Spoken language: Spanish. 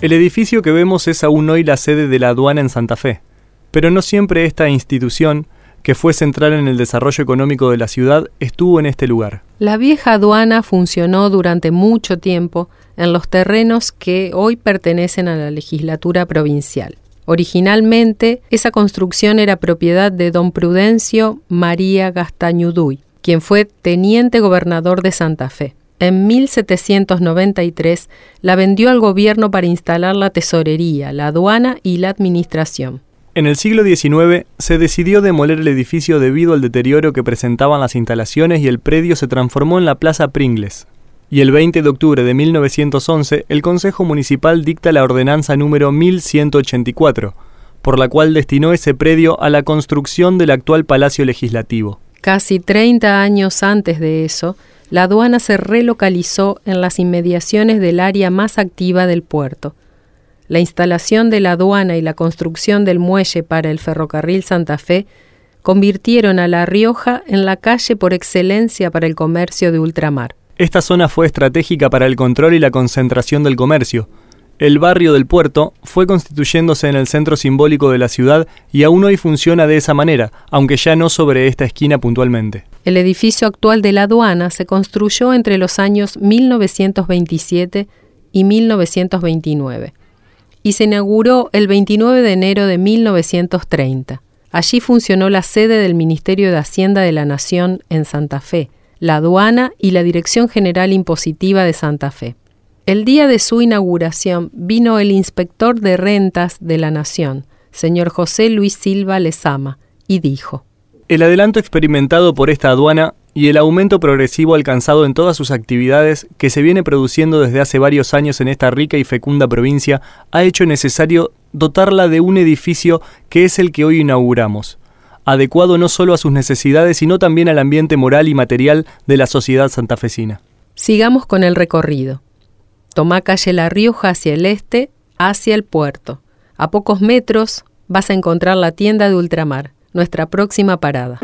El edificio que vemos es aún hoy la sede de la aduana en Santa Fe, pero no siempre esta institución, que fue central en el desarrollo económico de la ciudad, estuvo en este lugar. La vieja aduana funcionó durante mucho tiempo en los terrenos que hoy pertenecen a la legislatura provincial. Originalmente, esa construcción era propiedad de don Prudencio María Gastañuduy, quien fue teniente gobernador de Santa Fe. En 1793 la vendió al gobierno para instalar la tesorería, la aduana y la administración. En el siglo XIX se decidió demoler el edificio debido al deterioro que presentaban las instalaciones y el predio se transformó en la Plaza Pringles. Y el 20 de octubre de 1911 el Consejo Municipal dicta la ordenanza número 1184, por la cual destinó ese predio a la construcción del actual Palacio Legislativo. Casi 30 años antes de eso, la aduana se relocalizó en las inmediaciones del área más activa del puerto. La instalación de la aduana y la construcción del muelle para el ferrocarril Santa Fe convirtieron a La Rioja en la calle por excelencia para el comercio de ultramar. Esta zona fue estratégica para el control y la concentración del comercio, el barrio del puerto fue constituyéndose en el centro simbólico de la ciudad y aún hoy funciona de esa manera, aunque ya no sobre esta esquina puntualmente. El edificio actual de la aduana se construyó entre los años 1927 y 1929 y se inauguró el 29 de enero de 1930. Allí funcionó la sede del Ministerio de Hacienda de la Nación en Santa Fe, la aduana y la Dirección General Impositiva de Santa Fe. El día de su inauguración vino el inspector de rentas de la Nación, señor José Luis Silva Lezama, y dijo, El adelanto experimentado por esta aduana y el aumento progresivo alcanzado en todas sus actividades que se viene produciendo desde hace varios años en esta rica y fecunda provincia ha hecho necesario dotarla de un edificio que es el que hoy inauguramos, adecuado no solo a sus necesidades, sino también al ambiente moral y material de la sociedad santafesina. Sigamos con el recorrido. Toma calle La Rioja hacia el este, hacia el puerto. A pocos metros vas a encontrar la tienda de ultramar, nuestra próxima parada.